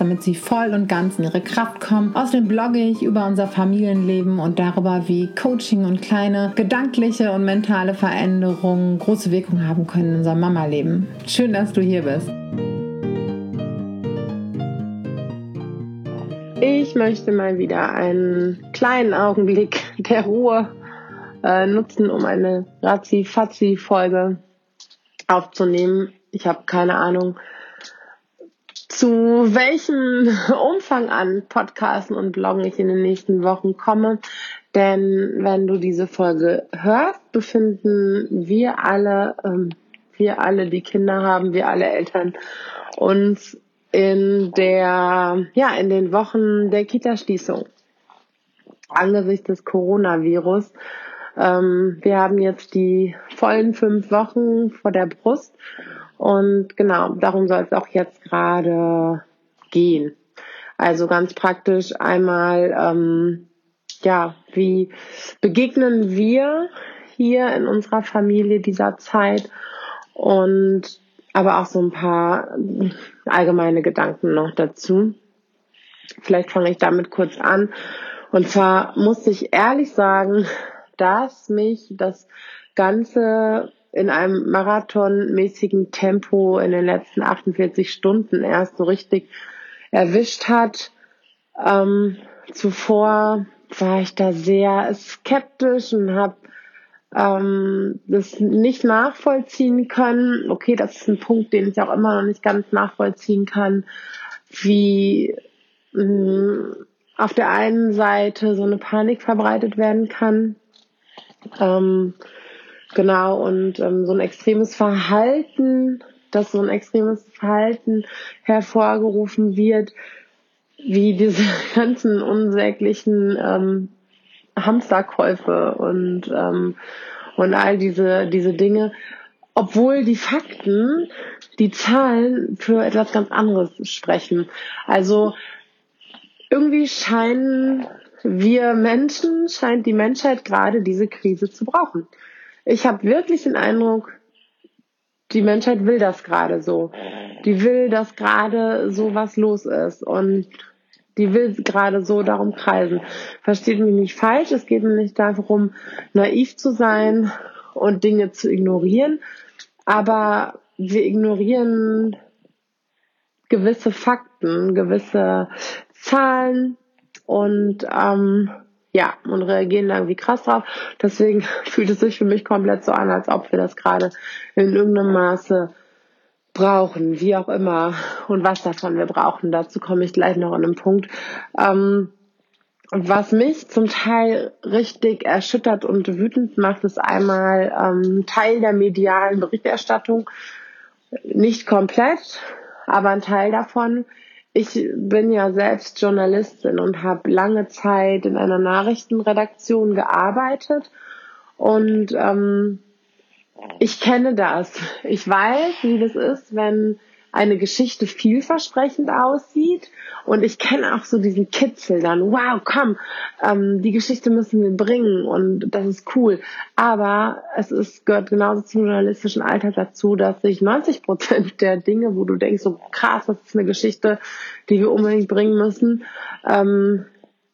damit sie voll und ganz in ihre Kraft kommen. Außerdem blogge ich über unser Familienleben und darüber, wie Coaching und kleine gedankliche und mentale Veränderungen große Wirkung haben können in unserem Mama-Leben. Schön, dass du hier bist. Ich möchte mal wieder einen kleinen Augenblick der Ruhe äh, nutzen, um eine Razzi-Fazzi-Folge aufzunehmen. Ich habe keine Ahnung, zu welchem Umfang an Podcasten und Bloggen ich in den nächsten Wochen komme. Denn wenn du diese Folge hörst, befinden wir alle, ähm, wir alle, die Kinder haben, wir alle Eltern, uns in der, ja, in den Wochen der Kita-Schließung angesichts des Coronavirus ähm, wir haben jetzt die vollen fünf Wochen vor der Brust und genau, darum soll es auch jetzt gerade gehen. Also ganz praktisch einmal, ähm, ja, wie begegnen wir hier in unserer Familie dieser Zeit und aber auch so ein paar allgemeine Gedanken noch dazu. Vielleicht fange ich damit kurz an. Und zwar muss ich ehrlich sagen, dass mich das Ganze in einem marathonmäßigen Tempo in den letzten 48 Stunden erst so richtig erwischt hat. Ähm, zuvor war ich da sehr skeptisch und habe ähm, das nicht nachvollziehen können. Okay, das ist ein Punkt, den ich auch immer noch nicht ganz nachvollziehen kann, wie mh, mm, auf der einen Seite so eine Panik verbreitet werden kann ähm, genau, und ähm, so ein extremes Verhalten, dass so ein extremes Verhalten hervorgerufen wird, wie diese ganzen unsäglichen ähm, Hamsterkäufe und, ähm, und all diese, diese Dinge, obwohl die Fakten, die Zahlen für etwas ganz anderes sprechen. Also irgendwie scheinen wir Menschen scheint die Menschheit gerade diese Krise zu brauchen. Ich habe wirklich den Eindruck, die Menschheit will das gerade so. Die will, dass gerade so was los ist und die will gerade so darum kreisen. Versteht mich nicht falsch, es geht mir nicht darum, naiv zu sein und Dinge zu ignorieren, aber wir ignorieren gewisse Fakten, gewisse Zahlen, und ähm, ja, und reagieren da irgendwie krass drauf. Deswegen fühlt es sich für mich komplett so an, als ob wir das gerade in irgendeinem Maße brauchen, wie auch immer und was davon wir brauchen. Dazu komme ich gleich noch an einem Punkt. Ähm, was mich zum Teil richtig erschüttert und wütend macht, ist einmal ähm, Teil der medialen Berichterstattung. Nicht komplett, aber ein Teil davon, ich bin ja selbst Journalistin und habe lange Zeit in einer Nachrichtenredaktion gearbeitet und ähm, ich kenne das. Ich weiß, wie das ist, wenn eine Geschichte vielversprechend aussieht. Und ich kenne auch so diesen Kitzel dann, wow, komm, ähm, die Geschichte müssen wir bringen und das ist cool. Aber es ist, gehört genauso zum journalistischen Alltag dazu, dass sich 90 Prozent der Dinge, wo du denkst, so krass, das ist eine Geschichte, die wir unbedingt bringen müssen, ähm,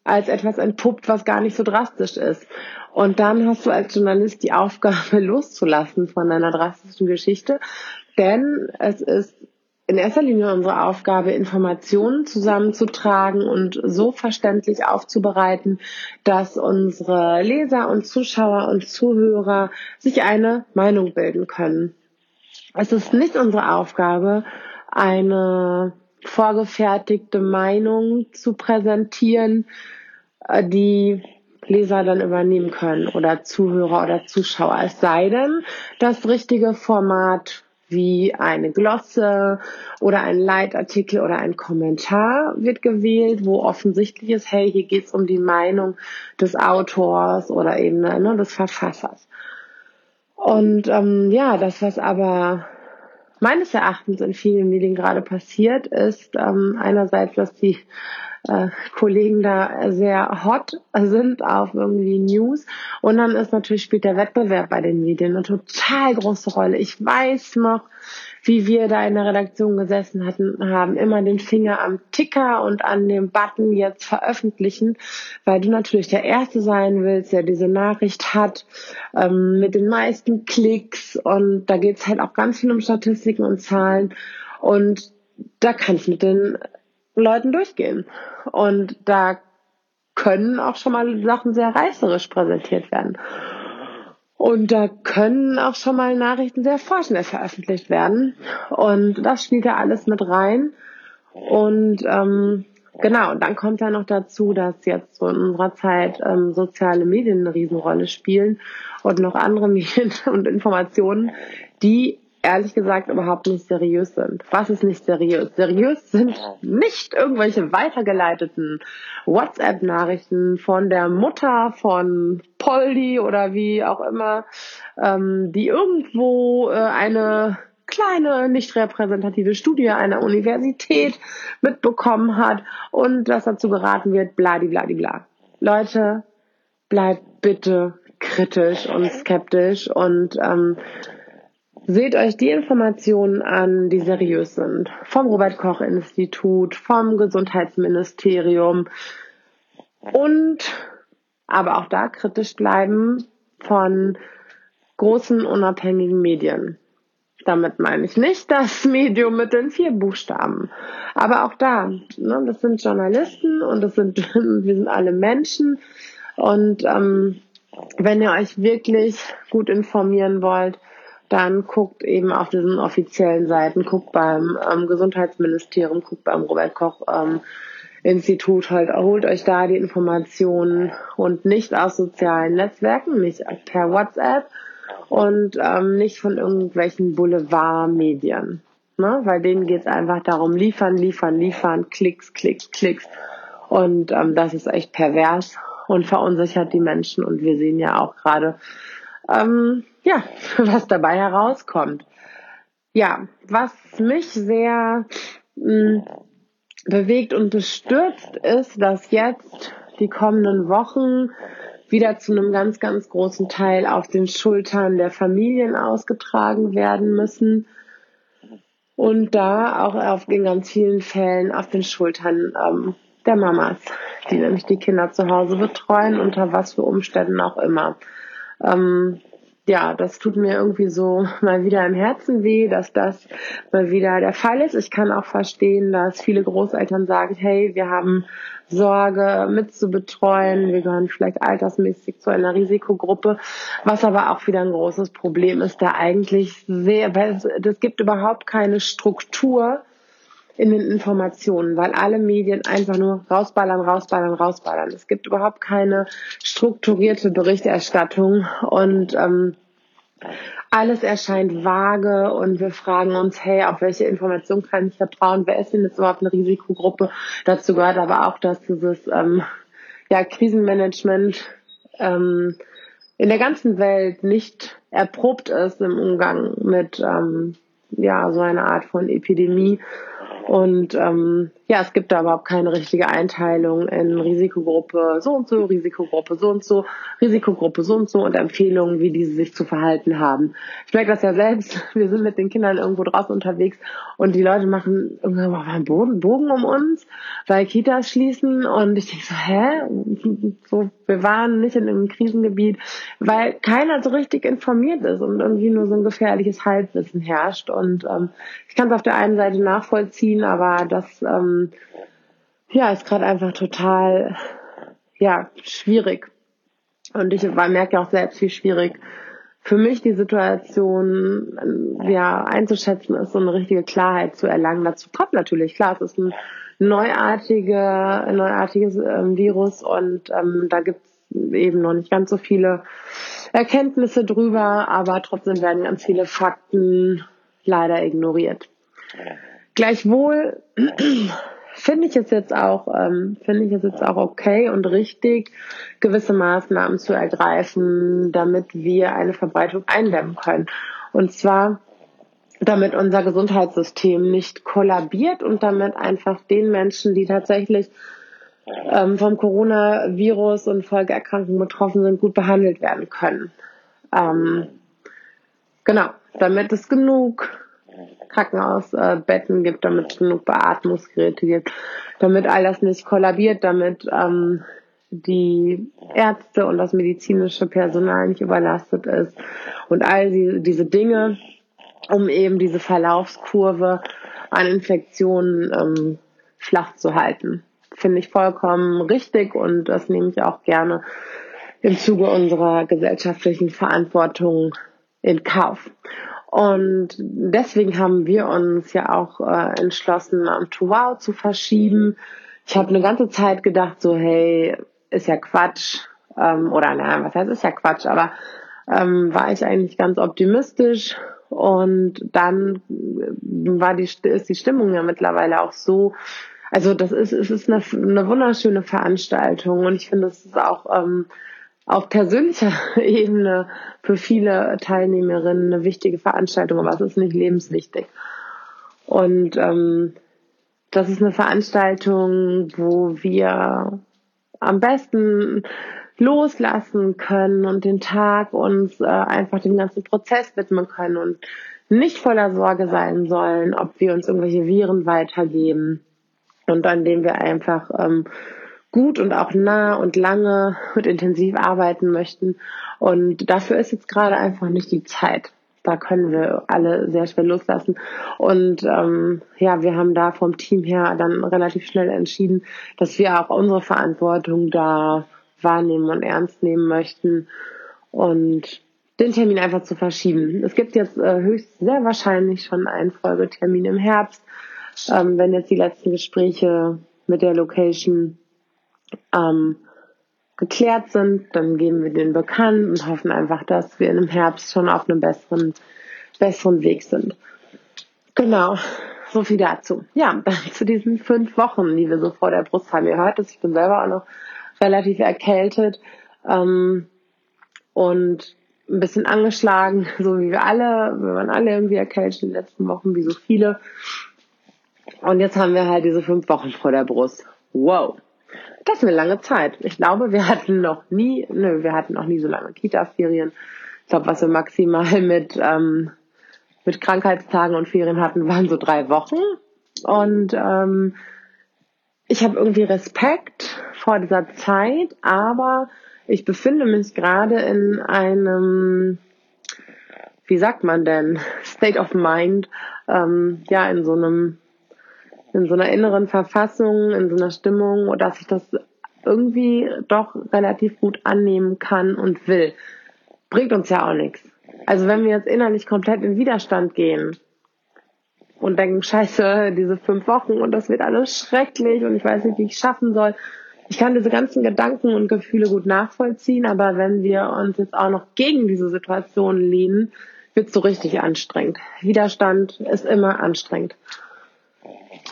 als etwas entpuppt, was gar nicht so drastisch ist. Und dann hast du als Journalist die Aufgabe loszulassen von deiner drastischen Geschichte, denn es ist in erster Linie unsere Aufgabe, Informationen zusammenzutragen und so verständlich aufzubereiten, dass unsere Leser und Zuschauer und Zuhörer sich eine Meinung bilden können. Es ist nicht unsere Aufgabe, eine vorgefertigte Meinung zu präsentieren, äh, die Leser dann übernehmen können oder Zuhörer oder Zuschauer. Es sei denn, das richtige Format wie eine Glosse oder ein Leitartikel oder ein Kommentar wird gewählt, wo offensichtlich ist, hey, hier geht es um die Meinung des Autors oder eben ne, des Verfassers. Und ähm, ja, das, was aber meines Erachtens in vielen Medien gerade passiert, ist ähm, einerseits, dass die äh, Kollegen da sehr hot sind auf irgendwie News. Und dann ist natürlich spielt der Wettbewerb bei den Medien eine total große Rolle. Ich weiß noch, wie wir da in der Redaktion gesessen hatten, haben immer den Finger am Ticker und an dem Button jetzt veröffentlichen, weil du natürlich der Erste sein willst, der diese Nachricht hat, ähm, mit den meisten Klicks und da geht es halt auch ganz viel um Statistiken und Zahlen und da kann ich mit den Leuten durchgehen. Und da können auch schon mal Sachen sehr reißerisch präsentiert werden. Und da können auch schon mal Nachrichten sehr vorschnell veröffentlicht werden. Und das spielt da alles mit rein. Und ähm, genau, und dann kommt ja noch dazu, dass jetzt so in unserer Zeit ähm, soziale Medien eine Riesenrolle spielen und noch andere Medien und Informationen, die ehrlich gesagt überhaupt nicht seriös sind. Was ist nicht seriös? Seriös sind nicht irgendwelche weitergeleiteten WhatsApp-Nachrichten von der Mutter von Poldi oder wie auch immer, ähm, die irgendwo äh, eine kleine, nicht repräsentative Studie einer Universität mitbekommen hat und dass dazu geraten wird, bladibladibla. Leute, bleibt bitte kritisch und skeptisch und ähm, Seht euch die Informationen an, die seriös sind. Vom Robert Koch Institut, vom Gesundheitsministerium und aber auch da kritisch bleiben von großen unabhängigen Medien. Damit meine ich nicht das Medium mit den vier Buchstaben. Aber auch da, ne, das sind Journalisten und das sind, wir sind alle Menschen. Und ähm, wenn ihr euch wirklich gut informieren wollt, dann guckt eben auf diesen offiziellen Seiten, guckt beim ähm, Gesundheitsministerium, guckt beim Robert Koch ähm, Institut halt, holt euch da die Informationen und nicht aus sozialen Netzwerken, nicht per WhatsApp und ähm, nicht von irgendwelchen Boulevardmedien. Ne? Weil denen geht es einfach darum, liefern, liefern, liefern, Klicks, Klicks, Klicks. Und ähm, das ist echt pervers und verunsichert die Menschen. Und wir sehen ja auch gerade, ähm, ja, was dabei herauskommt. Ja, was mich sehr mh, mm, bewegt und bestürzt ist, dass jetzt die kommenden Wochen wieder zu einem ganz, ganz großen Teil auf den Schultern der Familien ausgetragen werden müssen. Und da auch auf, in ganz vielen Fällen auf den Schultern ähm, der Mamas, die nämlich die Kinder zu Hause betreuen, unter was für Umständen auch immer. Ähm, ja, das tut mir irgendwie so mal wieder im Herzen weh, dass das mal wieder der Fall ist. Ich kann auch verstehen, dass viele Großeltern sagen, hey, wir haben Sorge mit zu betreuen, wir gehören vielleicht altersmäßig zu einer Risikogruppe, was aber auch wieder ein großes Problem ist, da eigentlich sehr, weil es gibt überhaupt keine Struktur, in den Informationen, weil alle Medien einfach nur rausballern, rausballern, rausballern. Es gibt überhaupt keine strukturierte Berichterstattung und ähm, alles erscheint vage und wir fragen uns, hey, auf welche Information kann ich vertrauen? Wer ist denn jetzt überhaupt eine Risikogruppe? Dazu gehört aber auch, dass dieses ähm, ja, Krisenmanagement ähm, in der ganzen Welt nicht erprobt ist im Umgang mit ähm, ja so einer Art von Epidemie und ähm, ja, es gibt da überhaupt keine richtige Einteilung in Risikogruppe so und so, Risikogruppe so und so, Risikogruppe so und so und Empfehlungen, wie diese sich zu verhalten haben. Ich merke das ja selbst. Wir sind mit den Kindern irgendwo draußen unterwegs und die Leute machen irgendwann einen Bogen, Bogen um uns, weil Kitas schließen und ich denke so, hä? So, wir waren nicht in einem Krisengebiet, weil keiner so richtig informiert ist und irgendwie nur so ein gefährliches Halbwissen herrscht. Und ähm, ich kann es auf der einen Seite nachvollziehen, ziehen, aber das ähm, ja ist gerade einfach total ja schwierig. Und ich merke auch selbst, wie schwierig für mich die Situation ähm, ja einzuschätzen ist, so eine richtige Klarheit zu erlangen. Dazu kommt natürlich, klar, es ist ein neuartige, ein neuartiges ähm, Virus und ähm, da gibt es eben noch nicht ganz so viele Erkenntnisse drüber, aber trotzdem werden ganz viele Fakten leider ignoriert. Gleichwohl finde ich es jetzt auch, ähm, finde ich es jetzt auch okay und richtig, gewisse Maßnahmen zu ergreifen, damit wir eine Verbreitung eindämmen können. Und zwar, damit unser Gesundheitssystem nicht kollabiert und damit einfach den Menschen, die tatsächlich ähm, vom Coronavirus und Folgeerkrankungen betroffen sind, gut behandelt werden können. Ähm, genau, damit es genug Krankenhausbetten gibt, damit es genug Beatmungsgeräte gibt, damit all das nicht kollabiert, damit ähm, die Ärzte und das medizinische Personal nicht überlastet ist und all die, diese Dinge, um eben diese Verlaufskurve an Infektionen ähm, flach zu halten. Finde ich vollkommen richtig und das nehme ich auch gerne im Zuge unserer gesellschaftlichen Verantwortung in Kauf. Und deswegen haben wir uns ja auch äh, entschlossen, am Wow zu verschieben. Ich habe eine ganze Zeit gedacht, so hey, ist ja Quatsch. Ähm, oder naja, was heißt, ist ja Quatsch, aber ähm, war ich eigentlich ganz optimistisch. Und dann war die, ist die Stimmung ja mittlerweile auch so, also das ist, es ist eine, eine wunderschöne Veranstaltung und ich finde, es ist auch ähm, auf persönlicher Ebene für viele Teilnehmerinnen eine wichtige Veranstaltung, aber es ist nicht lebenswichtig. Und ähm, das ist eine Veranstaltung, wo wir am besten loslassen können und den Tag uns äh, einfach dem ganzen Prozess widmen können und nicht voller Sorge sein sollen, ob wir uns irgendwelche Viren weitergeben und an dem wir einfach ähm, gut und auch nah und lange und intensiv arbeiten möchten. Und dafür ist jetzt gerade einfach nicht die Zeit. Da können wir alle sehr schwer loslassen. Und ähm, ja, wir haben da vom Team her dann relativ schnell entschieden, dass wir auch unsere Verantwortung da wahrnehmen und ernst nehmen möchten und den Termin einfach zu verschieben. Es gibt jetzt äh, höchst sehr wahrscheinlich schon einen Folgetermin im Herbst, ähm, wenn jetzt die letzten Gespräche mit der Location ähm, geklärt sind, dann geben wir den bekannt und hoffen einfach, dass wir im Herbst schon auf einem besseren, besseren Weg sind. Genau, so viel dazu. Ja, zu diesen fünf Wochen, die wir so vor der Brust haben. Ihr hört es, ich bin selber auch noch relativ erkältet ähm, und ein bisschen angeschlagen, so wie wir alle. Wir waren alle irgendwie erkältet in den letzten Wochen, wie so viele. Und jetzt haben wir halt diese fünf Wochen vor der Brust. Wow. Das ist eine lange Zeit. Ich glaube, wir hatten noch nie, nö, wir hatten noch nie so lange Kita-Ferien. Ich glaube, was wir maximal mit, ähm, mit Krankheitstagen und Ferien hatten, waren so drei Wochen. Und ähm, ich habe irgendwie Respekt vor dieser Zeit, aber ich befinde mich gerade in einem, wie sagt man denn, State of Mind, ähm, ja, in so einem in so einer inneren Verfassung, in so einer Stimmung, dass ich das irgendwie doch relativ gut annehmen kann und will. Bringt uns ja auch nichts. Also wenn wir jetzt innerlich komplett in Widerstand gehen und denken, scheiße, diese fünf Wochen und das wird alles schrecklich und ich weiß nicht, wie ich schaffen soll. Ich kann diese ganzen Gedanken und Gefühle gut nachvollziehen, aber wenn wir uns jetzt auch noch gegen diese Situation lehnen, wird es so richtig anstrengend. Widerstand ist immer anstrengend.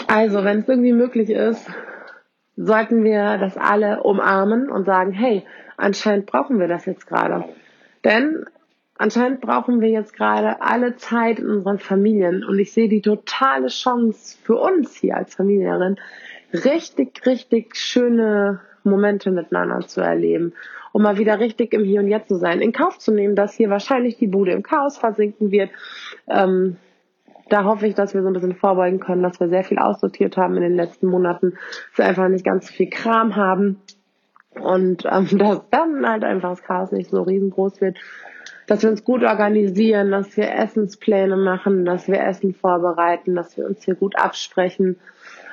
Also, wenn es irgendwie möglich ist, sollten wir das alle umarmen und sagen, hey, anscheinend brauchen wir das jetzt gerade. Denn anscheinend brauchen wir jetzt gerade alle Zeit in unseren Familien und ich sehe die totale Chance für uns hier als Familierin, richtig, richtig schöne Momente miteinander zu erleben, um mal wieder richtig im Hier und Jetzt zu sein, in Kauf zu nehmen, dass hier wahrscheinlich die Bude im Chaos versinken wird, ähm, da hoffe ich, dass wir so ein bisschen vorbeugen können, dass wir sehr viel aussortiert haben in den letzten Monaten, dass wir einfach nicht ganz so viel Kram haben und ähm, dass dann halt einfach das Chaos nicht so riesengroß wird, dass wir uns gut organisieren, dass wir Essenspläne machen, dass wir Essen vorbereiten, dass wir uns hier gut absprechen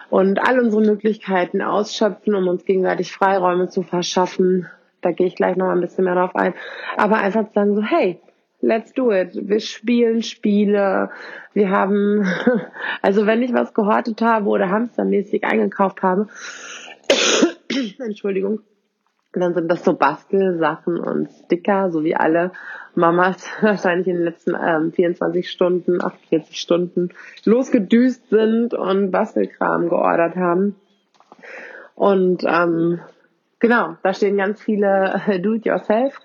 und all unsere Möglichkeiten ausschöpfen, um uns gegenseitig Freiräume zu verschaffen. Da gehe ich gleich noch ein bisschen mehr drauf ein. Aber einfach zu sagen so, hey, let's do it. Wir spielen Spiele. Wir haben, also wenn ich was gehortet habe oder hamstermäßig eingekauft habe, Entschuldigung, dann sind das so Bastelsachen und Sticker, so wie alle Mamas wahrscheinlich in den letzten ähm, 24 Stunden, 48 Stunden losgedüst sind und Bastelkram geordert haben. Und ähm, genau, da stehen ganz viele Do-it-yourself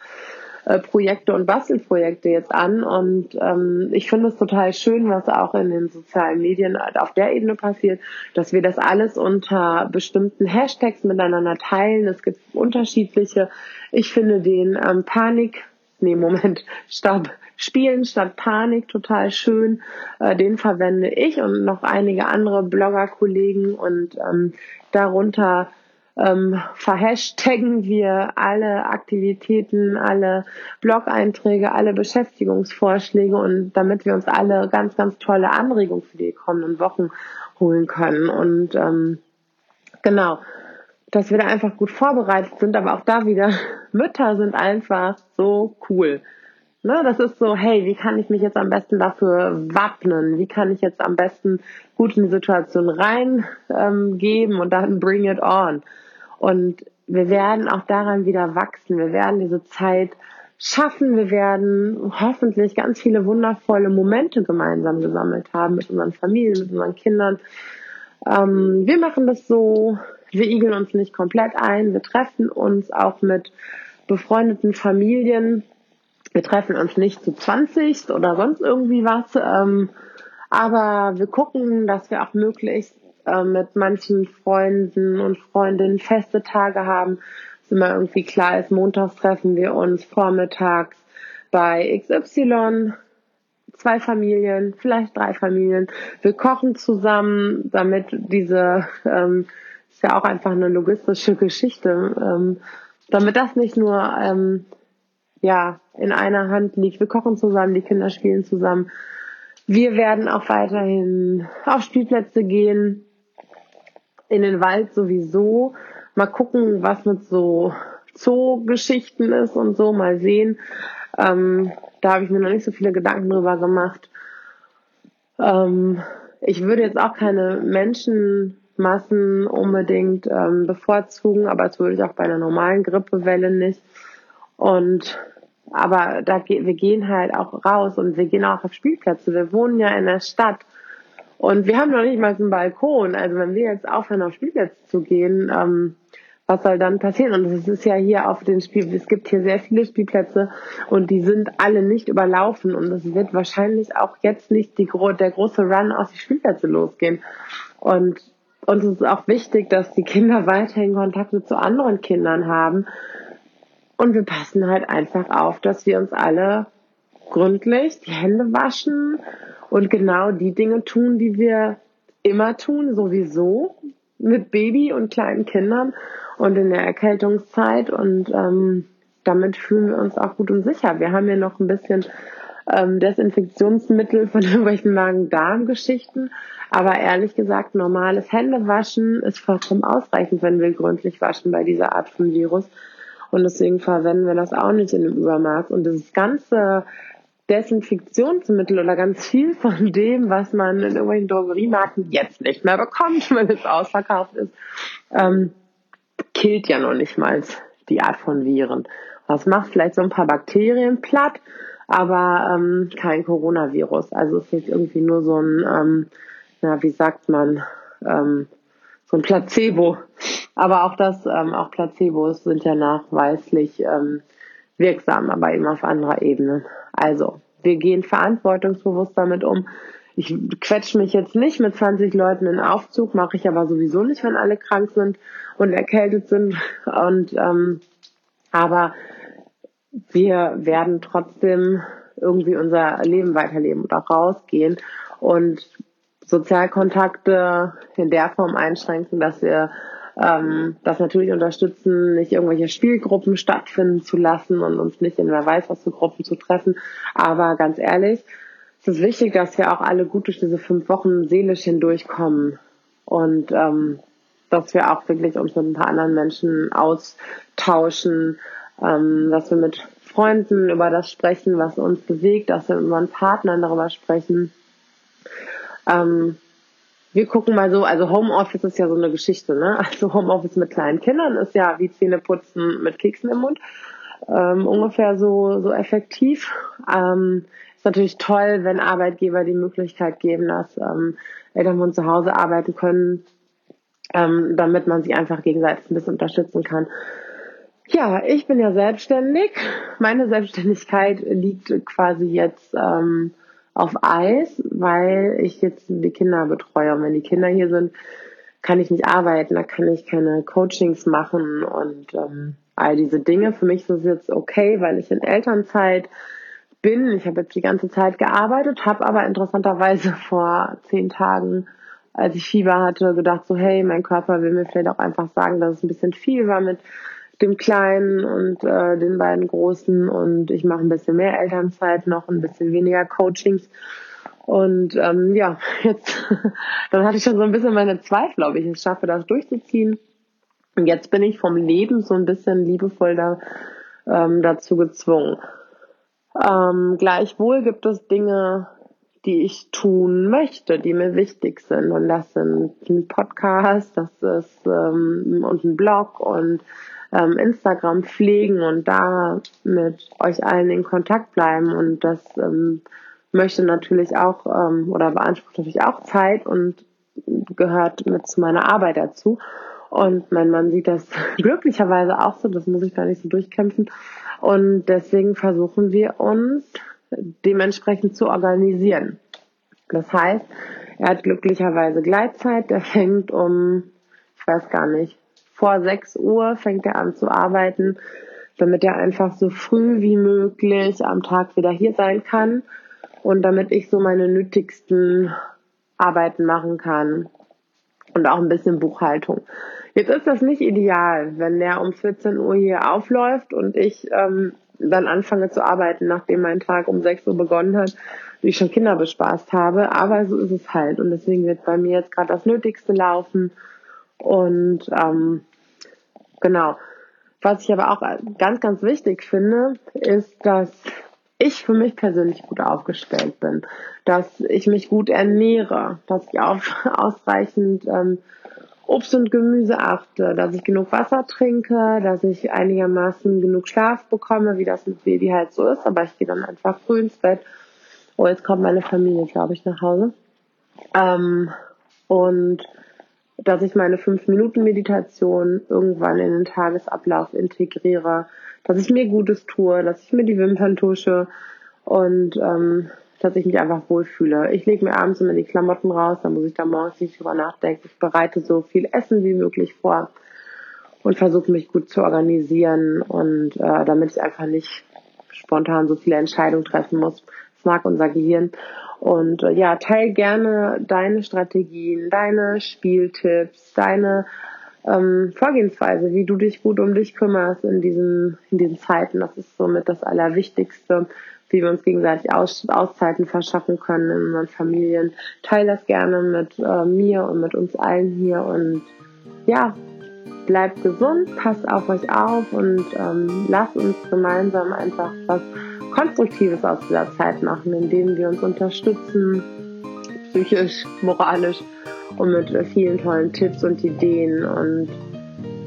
äh, Projekte und Bastelprojekte jetzt an. Und ähm, ich finde es total schön, was auch in den sozialen Medien auf der Ebene passiert, dass wir das alles unter bestimmten Hashtags miteinander teilen. Es gibt unterschiedliche. Ich finde den ähm, Panik, nee, Moment, Stopp. Spielen statt Panik total schön. Äh, den verwende ich und noch einige andere Blogger-Kollegen und ähm, darunter ähm, verhashtaggen wir alle Aktivitäten, alle Blog-Einträge, alle Beschäftigungsvorschläge und damit wir uns alle ganz, ganz tolle Anregungen für die kommenden Wochen holen können. Und ähm, genau, dass wir da einfach gut vorbereitet sind, aber auch da wieder, Mütter sind einfach so cool. Ne, das ist so, hey, wie kann ich mich jetzt am besten dafür wappnen? Wie kann ich jetzt am besten gut in die Situation reingeben ähm, und dann bring it on? Und wir werden auch daran wieder wachsen. Wir werden diese Zeit schaffen. Wir werden hoffentlich ganz viele wundervolle Momente gemeinsam gesammelt haben mit unseren Familien, mit unseren Kindern. Ähm, wir machen das so, wir igeln uns nicht komplett ein. Wir treffen uns auch mit befreundeten Familien. Wir treffen uns nicht zu 20 oder sonst irgendwie was. Ähm, aber wir gucken, dass wir auch möglichst äh, mit manchen Freunden und Freundinnen feste Tage haben, dass immer irgendwie klar ist, montags treffen wir uns vormittags bei XY, zwei Familien, vielleicht drei Familien. Wir kochen zusammen, damit diese, ähm, ist ja auch einfach eine logistische Geschichte, ähm, damit das nicht nur, ähm, ja, in einer Hand liegt. Wir kochen zusammen, die Kinder spielen zusammen. Wir werden auch weiterhin auf Spielplätze gehen, in den Wald sowieso. Mal gucken, was mit so Zoo-Geschichten ist und so, mal sehen. Ähm, da habe ich mir noch nicht so viele Gedanken drüber gemacht. Ähm, ich würde jetzt auch keine Menschenmassen unbedingt ähm, bevorzugen, aber das würde ich auch bei einer normalen Grippewelle nicht. Und aber da wir gehen halt auch raus und wir gehen auch auf Spielplätze. Wir wohnen ja in der Stadt und wir haben noch nicht mal einen Balkon. Also wenn wir jetzt aufhören, auf Spielplätze zu gehen, ähm, was soll dann passieren? Und es ist ja hier auf den Spiel, es gibt hier sehr viele Spielplätze und die sind alle nicht überlaufen und es wird wahrscheinlich auch jetzt nicht die, der große Run auf die Spielplätze losgehen. Und uns ist auch wichtig, dass die Kinder weiterhin Kontakte zu anderen Kindern haben. Und wir passen halt einfach auf, dass wir uns alle gründlich die Hände waschen und genau die Dinge tun, die wir immer tun, sowieso mit Baby und kleinen Kindern und in der Erkältungszeit und ähm, damit fühlen wir uns auch gut und sicher. Wir haben hier noch ein bisschen ähm, Desinfektionsmittel von irgendwelchen Magen-Darm-Geschichten, aber ehrlich gesagt, normales Händewaschen ist vollkommen ausreichend, wenn wir gründlich waschen bei dieser Art von Virus. Und deswegen verwenden wir das auch nicht in dem Übermaß. Und das ganze Desinfektionsmittel oder ganz viel von dem, was man in irgendwelchen Drogeriemärkten jetzt nicht mehr bekommt, wenn es ausverkauft ist, ähm, killt ja noch nicht mal die Art von Viren. Das macht vielleicht so ein paar Bakterien platt, aber ähm, kein Coronavirus. Also es ist irgendwie nur so ein, ähm, na, wie sagt man, ähm, so ein Placebo. Aber auch das, ähm, auch Placebos sind ja nachweislich ähm, wirksam, aber eben auf anderer Ebene. Also, wir gehen verantwortungsbewusst damit um. Ich quetsche mich jetzt nicht mit 20 Leuten in Aufzug, mache ich aber sowieso nicht, wenn alle krank sind und erkältet sind. Und ähm, aber wir werden trotzdem irgendwie unser Leben weiterleben und auch rausgehen und Sozialkontakte in der Form einschränken, dass wir ähm, das natürlich unterstützen, nicht irgendwelche Spielgruppen stattfinden zu lassen und uns nicht in wer weiß was für Gruppen zu treffen. Aber ganz ehrlich, es ist wichtig, dass wir auch alle gut durch diese fünf Wochen seelisch hindurchkommen und ähm, dass wir auch wirklich uns mit ein paar anderen Menschen austauschen, ähm, dass wir mit Freunden über das sprechen, was uns bewegt, dass wir mit unseren Partnern darüber sprechen. Ähm, wir gucken mal so, also Homeoffice ist ja so eine Geschichte, ne? Also Homeoffice mit kleinen Kindern ist ja wie Zähne putzen mit Keksen im Mund. Ähm, ungefähr so, so effektiv. Ähm, ist natürlich toll, wenn Arbeitgeber die Möglichkeit geben, dass ähm, Eltern von zu Hause arbeiten können, ähm, damit man sich einfach gegenseitig ein bisschen unterstützen kann. Ja, ich bin ja selbstständig. Meine Selbstständigkeit liegt quasi jetzt ähm, auf Eis, weil ich jetzt die Kinder betreue. Und wenn die Kinder hier sind, kann ich nicht arbeiten, da kann ich keine Coachings machen und ähm, all diese Dinge. Für mich ist es jetzt okay, weil ich in Elternzeit bin. Ich habe jetzt die ganze Zeit gearbeitet, habe aber interessanterweise vor zehn Tagen, als ich Fieber hatte, gedacht so, hey, mein Körper will mir vielleicht auch einfach sagen, dass es ein bisschen viel war mit dem Kleinen und äh, den beiden Großen und ich mache ein bisschen mehr Elternzeit noch, ein bisschen weniger Coachings. Und ähm, ja, jetzt, dann hatte ich schon so ein bisschen meine Zweifel, ob ich es schaffe, das durchzuziehen. Und jetzt bin ich vom Leben so ein bisschen liebevoll da, ähm, dazu gezwungen. Ähm, gleichwohl gibt es Dinge, die ich tun möchte, die mir wichtig sind. Und das sind ein Podcast, das ist ähm, und ein Blog und ähm, Instagram pflegen und da mit euch allen in Kontakt bleiben. Und das ähm, möchte natürlich auch ähm, oder beansprucht natürlich auch Zeit und gehört mit zu meiner Arbeit dazu. Und mein Mann sieht das glücklicherweise auch so, das muss ich gar nicht so durchkämpfen. Und deswegen versuchen wir uns dementsprechend zu organisieren. Das heißt, er hat glücklicherweise Gleitzeit, der fängt um, ich weiß gar nicht, vor 6 Uhr fängt er an zu arbeiten, damit er einfach so früh wie möglich am Tag wieder hier sein kann und damit ich so meine nötigsten Arbeiten machen kann und auch ein bisschen Buchhaltung. Jetzt ist das nicht ideal, wenn der um 14 Uhr hier aufläuft und ich ähm, dann anfange zu arbeiten, nachdem mein Tag um 6 Uhr begonnen hat, wie ich schon Kinder bespaßt habe. Aber so ist es halt. Und deswegen wird bei mir jetzt gerade das Nötigste laufen und ähm, genau. Was ich aber auch ganz, ganz wichtig finde, ist, dass ich für mich persönlich gut aufgestellt bin, dass ich mich gut ernähre, dass ich auf ausreichend ähm, Obst und Gemüse achte, dass ich genug Wasser trinke, dass ich einigermaßen genug Schlaf bekomme, wie das mit Baby halt so ist, aber ich gehe dann einfach früh ins Bett. Oh, jetzt kommt meine Familie, glaube ich, nach Hause. Ähm, und dass ich meine 5-Minuten-Meditation irgendwann in den Tagesablauf integriere, dass ich mir Gutes tue, dass ich mir die Wimpern tusche und ähm, dass ich mich einfach wohlfühle. Ich lege mir abends immer die Klamotten raus, dann muss ich da morgens nicht drüber nachdenken. Ich bereite so viel Essen wie möglich vor und versuche mich gut zu organisieren und äh, damit ich einfach nicht spontan so viele Entscheidungen treffen muss. Mag unser Gehirn. Und äh, ja, teil gerne deine Strategien, deine Spieltipps, deine ähm, Vorgehensweise, wie du dich gut um dich kümmerst in diesen, in diesen Zeiten. Das ist somit das Allerwichtigste, wie wir uns gegenseitig Aus, Auszeiten verschaffen können in unseren Familien. Teil das gerne mit äh, mir und mit uns allen hier und ja, bleibt gesund, passt auf euch auf und ähm, lasst uns gemeinsam einfach was Konstruktives aus dieser Zeit machen, indem wir uns unterstützen, psychisch, moralisch und mit vielen tollen Tipps und Ideen und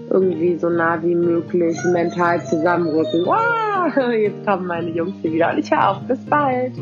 irgendwie so nah wie möglich mental zusammenrücken. Wow, jetzt kommen meine Jungs hier wieder und ich auf. Bis bald.